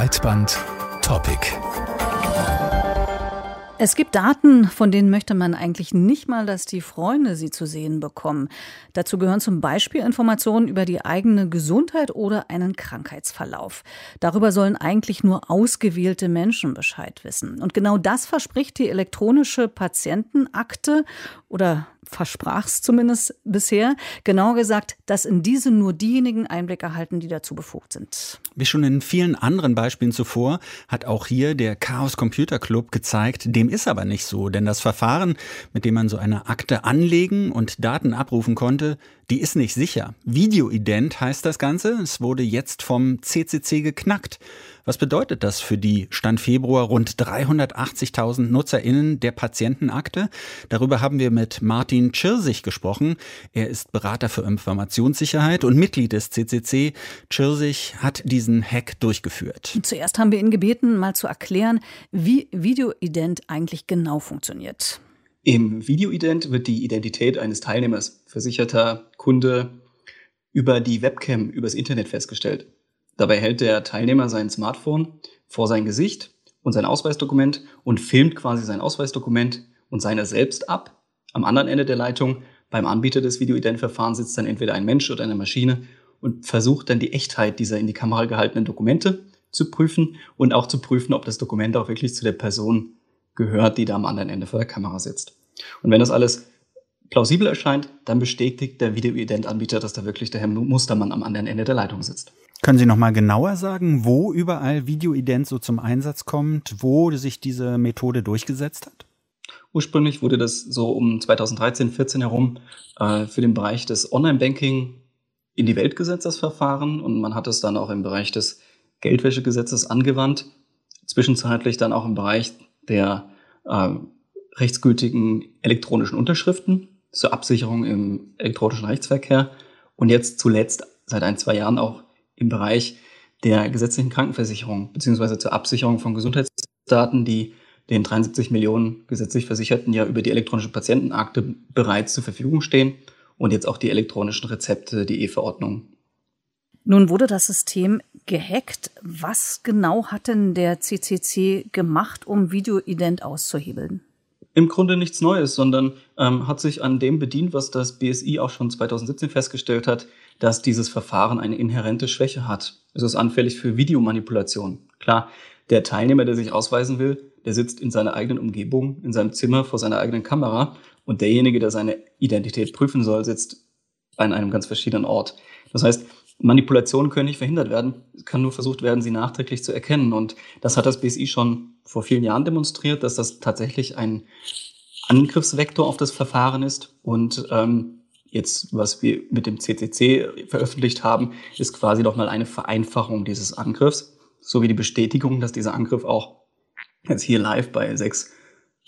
Breitband Topic. Es gibt Daten, von denen möchte man eigentlich nicht mal, dass die Freunde sie zu sehen bekommen. Dazu gehören zum Beispiel Informationen über die eigene Gesundheit oder einen Krankheitsverlauf. Darüber sollen eigentlich nur ausgewählte Menschen Bescheid wissen. Und genau das verspricht die elektronische Patientenakte oder versprach es zumindest bisher. Genauer gesagt, dass in diese nur diejenigen Einblick erhalten, die dazu befugt sind. Wie schon in vielen anderen Beispielen zuvor hat auch hier der Chaos Computer Club gezeigt, dem ist aber nicht so, denn das Verfahren, mit dem man so eine Akte anlegen und Daten abrufen konnte, die ist nicht sicher. Videoident heißt das Ganze. Es wurde jetzt vom CCC geknackt. Was bedeutet das für die Stand Februar rund 380.000 NutzerInnen der Patientenakte? Darüber haben wir mit Martin Tschirsich gesprochen. Er ist Berater für Informationssicherheit und Mitglied des CCC. Tschirsich hat diesen Hack durchgeführt. Zuerst haben wir ihn gebeten, mal zu erklären, wie Videoident eigentlich genau funktioniert. Im Videoident wird die Identität eines Teilnehmers, Versicherter, Kunde, über die Webcam, übers Internet festgestellt. Dabei hält der Teilnehmer sein Smartphone vor sein Gesicht und sein Ausweisdokument und filmt quasi sein Ausweisdokument und seiner selbst ab. Am anderen Ende der Leitung, beim Anbieter des Videoident-Verfahrens, sitzt dann entweder ein Mensch oder eine Maschine und versucht dann die Echtheit dieser in die Kamera gehaltenen Dokumente zu prüfen und auch zu prüfen, ob das Dokument auch wirklich zu der Person gehört, die da am anderen Ende vor der Kamera sitzt. Und wenn das alles plausibel erscheint, dann bestätigt der Videoident-Anbieter, dass da wirklich der Herr Mustermann am anderen Ende der Leitung sitzt. Können Sie noch mal genauer sagen, wo überall Videoident so zum Einsatz kommt, wo sich diese Methode durchgesetzt hat? Ursprünglich wurde das so um 2013, 14 herum äh, für den Bereich des Online-Banking in die Welt gesetzt, das Verfahren. Und man hat es dann auch im Bereich des Geldwäschegesetzes angewandt. Zwischenzeitlich dann auch im Bereich der äh, rechtsgültigen elektronischen Unterschriften zur Absicherung im elektronischen Rechtsverkehr und jetzt zuletzt seit ein, zwei Jahren auch im Bereich der gesetzlichen Krankenversicherung beziehungsweise zur Absicherung von Gesundheitsdaten, die den 73 Millionen gesetzlich Versicherten ja über die elektronische Patientenakte bereits zur Verfügung stehen und jetzt auch die elektronischen Rezepte, die E-Verordnung. Nun wurde das System gehackt. Was genau hat denn der CCC gemacht, um Videoident auszuhebeln? Im Grunde nichts Neues, sondern ähm, hat sich an dem bedient, was das BSI auch schon 2017 festgestellt hat, dass dieses Verfahren eine inhärente Schwäche hat. Es ist anfällig für Videomanipulation. Klar, der Teilnehmer, der sich ausweisen will, der sitzt in seiner eigenen Umgebung, in seinem Zimmer vor seiner eigenen Kamera und derjenige, der seine Identität prüfen soll, sitzt an einem ganz verschiedenen Ort. Das heißt, Manipulationen können nicht verhindert werden. Es kann nur versucht werden, sie nachträglich zu erkennen. Und das hat das BSI schon vor vielen Jahren demonstriert, dass das tatsächlich ein Angriffsvektor auf das Verfahren ist. Und ähm, jetzt, was wir mit dem CCC veröffentlicht haben, ist quasi nochmal eine Vereinfachung dieses Angriffs, sowie die Bestätigung, dass dieser Angriff auch jetzt hier live bei sechs,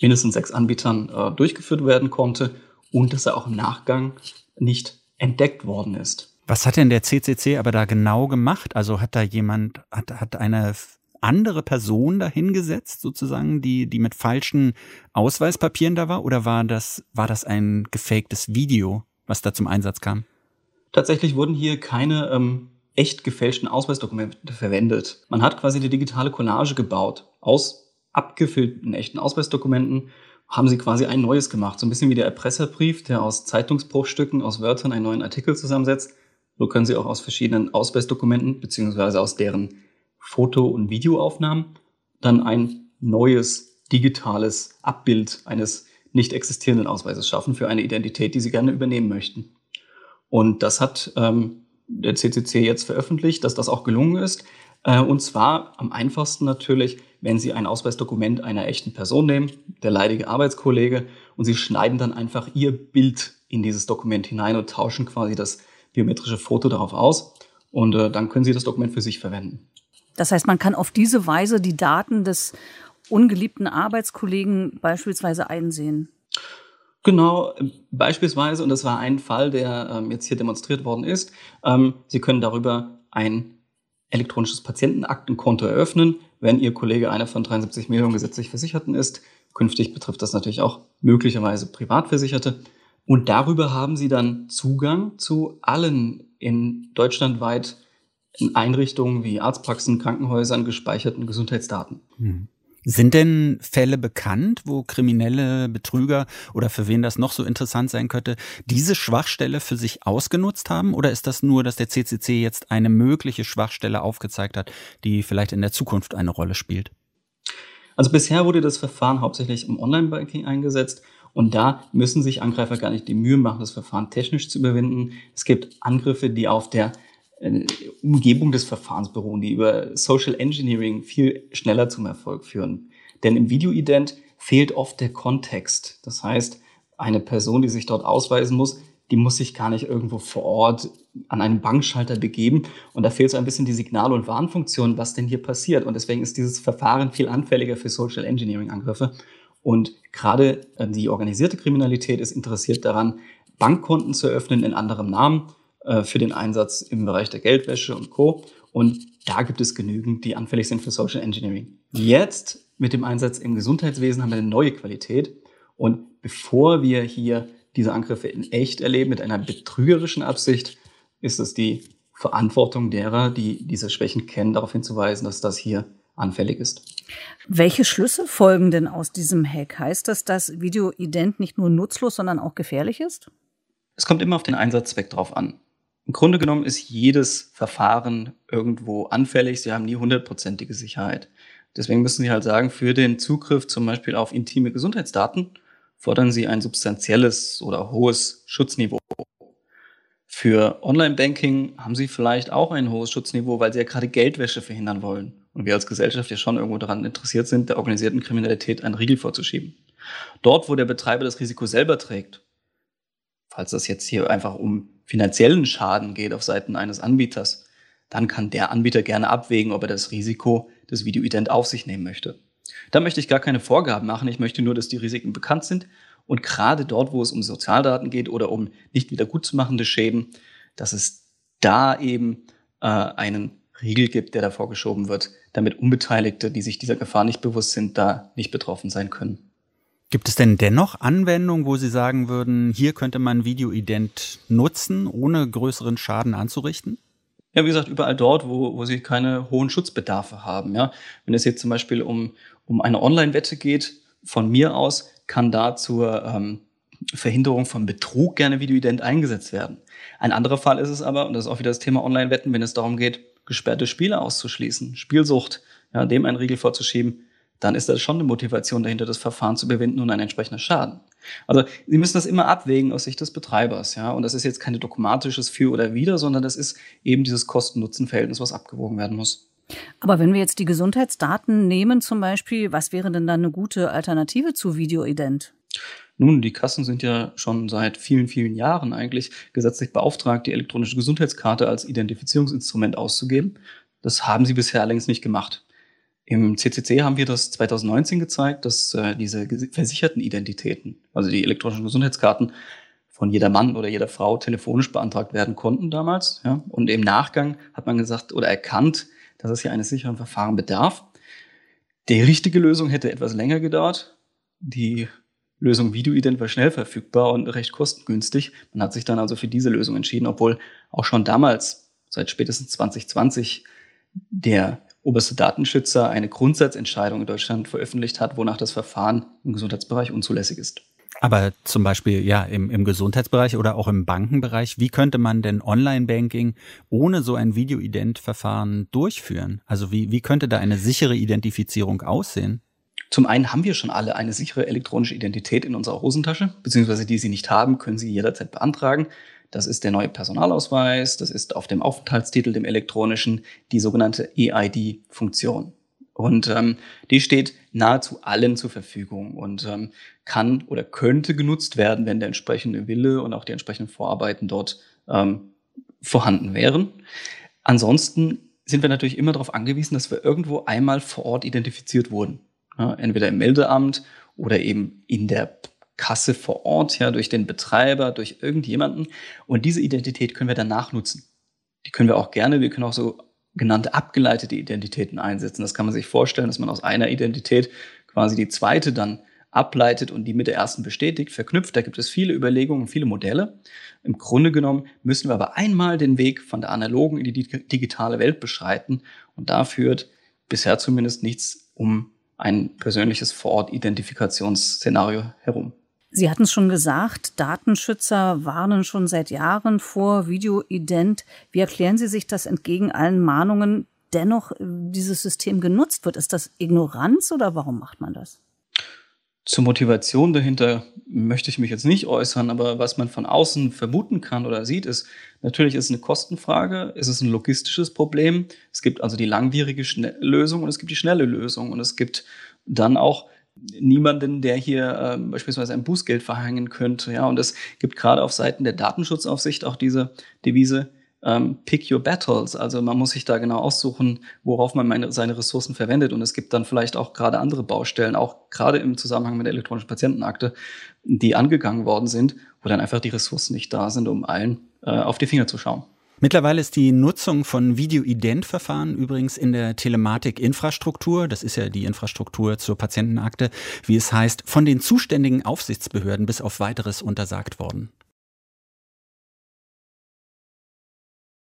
mindestens sechs Anbietern äh, durchgeführt werden konnte und dass er auch im Nachgang nicht entdeckt worden ist. Was hat denn der CCC aber da genau gemacht? Also hat da jemand, hat, hat eine andere Person dahingesetzt, sozusagen, die, die mit falschen Ausweispapieren da war? Oder war das, war das ein gefaktes Video, was da zum Einsatz kam? Tatsächlich wurden hier keine ähm, echt gefälschten Ausweisdokumente verwendet. Man hat quasi die digitale Collage gebaut. Aus abgefilmten echten Ausweisdokumenten haben sie quasi ein neues gemacht. So ein bisschen wie der Erpresserbrief, der aus Zeitungsbruchstücken, aus Wörtern einen neuen Artikel zusammensetzt. So können Sie auch aus verschiedenen Ausweisdokumenten beziehungsweise aus deren Foto- und Videoaufnahmen dann ein neues digitales Abbild eines nicht existierenden Ausweises schaffen für eine Identität, die Sie gerne übernehmen möchten. Und das hat ähm, der CCC jetzt veröffentlicht, dass das auch gelungen ist. Äh, und zwar am einfachsten natürlich, wenn Sie ein Ausweisdokument einer echten Person nehmen, der leidige Arbeitskollege, und Sie schneiden dann einfach Ihr Bild in dieses Dokument hinein und tauschen quasi das biometrische Foto darauf aus und äh, dann können Sie das Dokument für sich verwenden. Das heißt, man kann auf diese Weise die Daten des ungeliebten Arbeitskollegen beispielsweise einsehen. Genau, beispielsweise, und das war ein Fall, der ähm, jetzt hier demonstriert worden ist, ähm, Sie können darüber ein elektronisches Patientenaktenkonto eröffnen, wenn Ihr Kollege einer von 73 Millionen gesetzlich Versicherten ist. Künftig betrifft das natürlich auch möglicherweise Privatversicherte. Und darüber haben sie dann Zugang zu allen in deutschlandweit in Einrichtungen wie Arztpraxen, Krankenhäusern gespeicherten Gesundheitsdaten. Hm. Sind denn Fälle bekannt, wo kriminelle Betrüger oder für wen das noch so interessant sein könnte, diese Schwachstelle für sich ausgenutzt haben? Oder ist das nur, dass der CCC jetzt eine mögliche Schwachstelle aufgezeigt hat, die vielleicht in der Zukunft eine Rolle spielt? Also bisher wurde das Verfahren hauptsächlich im Online-Banking eingesetzt und da müssen sich Angreifer gar nicht die Mühe machen, das Verfahren technisch zu überwinden. Es gibt Angriffe, die auf der äh, Umgebung des Verfahrens beruhen, die über Social Engineering viel schneller zum Erfolg führen. Denn im Videoident fehlt oft der Kontext. Das heißt, eine Person, die sich dort ausweisen muss, die muss sich gar nicht irgendwo vor Ort an einen Bankschalter begeben. Und da fehlt so ein bisschen die Signal- und Warnfunktion, was denn hier passiert. Und deswegen ist dieses Verfahren viel anfälliger für Social Engineering-Angriffe. Und gerade äh, die organisierte Kriminalität ist interessiert daran, Bankkonten zu öffnen in anderem Namen äh, für den Einsatz im Bereich der Geldwäsche und Co. Und da gibt es genügend, die anfällig sind für Social Engineering. Jetzt mit dem Einsatz im Gesundheitswesen haben wir eine neue Qualität. Und bevor wir hier diese Angriffe in echt erleben mit einer betrügerischen Absicht, ist es die Verantwortung derer, die diese Schwächen kennen, darauf hinzuweisen, dass das hier anfällig ist. Welche Schlüsse folgen denn aus diesem Hack? Heißt das, dass Videoident nicht nur nutzlos, sondern auch gefährlich ist? Es kommt immer auf den Einsatzzweck drauf an. Im Grunde genommen ist jedes Verfahren irgendwo anfällig. Sie haben nie hundertprozentige Sicherheit. Deswegen müssen Sie halt sagen, für den Zugriff zum Beispiel auf intime Gesundheitsdaten fordern Sie ein substanzielles oder hohes Schutzniveau. Für Online-Banking haben Sie vielleicht auch ein hohes Schutzniveau, weil Sie ja gerade Geldwäsche verhindern wollen. Und wir als Gesellschaft ja schon irgendwo daran interessiert sind, der organisierten Kriminalität einen Riegel vorzuschieben. Dort, wo der Betreiber das Risiko selber trägt, falls das jetzt hier einfach um finanziellen Schaden geht auf Seiten eines Anbieters, dann kann der Anbieter gerne abwägen, ob er das Risiko des Videoident auf sich nehmen möchte. Da möchte ich gar keine Vorgaben machen. Ich möchte nur, dass die Risiken bekannt sind. Und gerade dort, wo es um Sozialdaten geht oder um nicht wiedergutzumachende Schäden, dass es da eben äh, einen Riegel gibt, der davor geschoben wird, damit Unbeteiligte, die sich dieser Gefahr nicht bewusst sind, da nicht betroffen sein können. Gibt es denn dennoch Anwendungen, wo Sie sagen würden, hier könnte man Videoident nutzen, ohne größeren Schaden anzurichten? Ja, wie gesagt, überall dort, wo, wo Sie keine hohen Schutzbedarfe haben. Ja? Wenn es jetzt zum Beispiel um, um eine Online-Wette geht, von mir aus kann da zur ähm, Verhinderung von Betrug gerne Videoident eingesetzt werden. Ein anderer Fall ist es aber, und das ist auch wieder das Thema Online-Wetten, wenn es darum geht, gesperrte Spiele auszuschließen, Spielsucht, ja, dem einen Riegel vorzuschieben, dann ist das schon eine Motivation dahinter, das Verfahren zu überwinden und ein entsprechender Schaden. Also Sie müssen das immer abwägen aus Sicht des Betreibers, ja. Und das ist jetzt kein dogmatisches Für oder Wider, sondern das ist eben dieses Kosten-Nutzen-Verhältnis, was abgewogen werden muss. Aber wenn wir jetzt die Gesundheitsdaten nehmen zum Beispiel, was wäre denn dann eine gute Alternative zu Videoident? Nun, die Kassen sind ja schon seit vielen, vielen Jahren eigentlich gesetzlich beauftragt, die elektronische Gesundheitskarte als Identifizierungsinstrument auszugeben. Das haben sie bisher allerdings nicht gemacht. Im CCC haben wir das 2019 gezeigt, dass äh, diese versicherten Identitäten, also die elektronischen Gesundheitskarten, von jeder Mann oder jeder Frau telefonisch beantragt werden konnten damals. Ja? Und im Nachgang hat man gesagt oder erkannt, dass es hier eines sicheren Verfahren bedarf. Die richtige Lösung hätte etwas länger gedauert. Die Lösung Videoident war schnell verfügbar und recht kostengünstig. Man hat sich dann also für diese Lösung entschieden, obwohl auch schon damals, seit spätestens 2020, der oberste Datenschützer eine Grundsatzentscheidung in Deutschland veröffentlicht hat, wonach das Verfahren im Gesundheitsbereich unzulässig ist. Aber zum Beispiel ja im, im Gesundheitsbereich oder auch im Bankenbereich, wie könnte man denn Online-Banking ohne so ein Videoident-Verfahren durchführen? Also wie, wie könnte da eine sichere Identifizierung aussehen? Zum einen haben wir schon alle eine sichere elektronische Identität in unserer Hosentasche, beziehungsweise die Sie nicht haben, können Sie jederzeit beantragen. Das ist der neue Personalausweis, das ist auf dem Aufenthaltstitel, dem elektronischen, die sogenannte EID-Funktion. Und ähm, die steht nahezu allen zur Verfügung und ähm, kann oder könnte genutzt werden, wenn der entsprechende Wille und auch die entsprechenden Vorarbeiten dort ähm, vorhanden wären. Ansonsten sind wir natürlich immer darauf angewiesen, dass wir irgendwo einmal vor Ort identifiziert wurden. Ja, entweder im Meldeamt oder eben in der Kasse vor Ort, ja, durch den Betreiber, durch irgendjemanden. Und diese Identität können wir dann nachnutzen. Die können wir auch gerne, wir können auch so genannte abgeleitete Identitäten einsetzen. Das kann man sich vorstellen, dass man aus einer Identität quasi die zweite dann ableitet und die mit der ersten bestätigt, verknüpft. Da gibt es viele Überlegungen, viele Modelle. Im Grunde genommen müssen wir aber einmal den Weg von der analogen in die digitale Welt beschreiten. Und da führt bisher zumindest nichts um ein persönliches Vor-Ort-Identifikationsszenario herum. Sie hatten es schon gesagt, Datenschützer warnen schon seit Jahren vor Videoident. Wie erklären Sie sich das entgegen allen Mahnungen dennoch dieses System genutzt wird? Ist das Ignoranz oder warum macht man das? Zur Motivation dahinter möchte ich mich jetzt nicht äußern, aber was man von außen vermuten kann oder sieht, ist, natürlich ist es eine Kostenfrage, es ist ein logistisches Problem. Es gibt also die langwierige Schne Lösung und es gibt die schnelle Lösung und es gibt dann auch niemanden, der hier äh, beispielsweise ein Bußgeld verhängen könnte. Ja, und es gibt gerade auf Seiten der Datenschutzaufsicht auch diese Devise, ähm, pick your battles. Also man muss sich da genau aussuchen, worauf man meine, seine Ressourcen verwendet. Und es gibt dann vielleicht auch gerade andere Baustellen, auch gerade im Zusammenhang mit der elektronischen Patientenakte, die angegangen worden sind, wo dann einfach die Ressourcen nicht da sind, um allen äh, auf die Finger zu schauen. Mittlerweile ist die Nutzung von Videoident-Verfahren übrigens in der Telematik-Infrastruktur, das ist ja die Infrastruktur zur Patientenakte, wie es heißt, von den zuständigen Aufsichtsbehörden bis auf weiteres untersagt worden.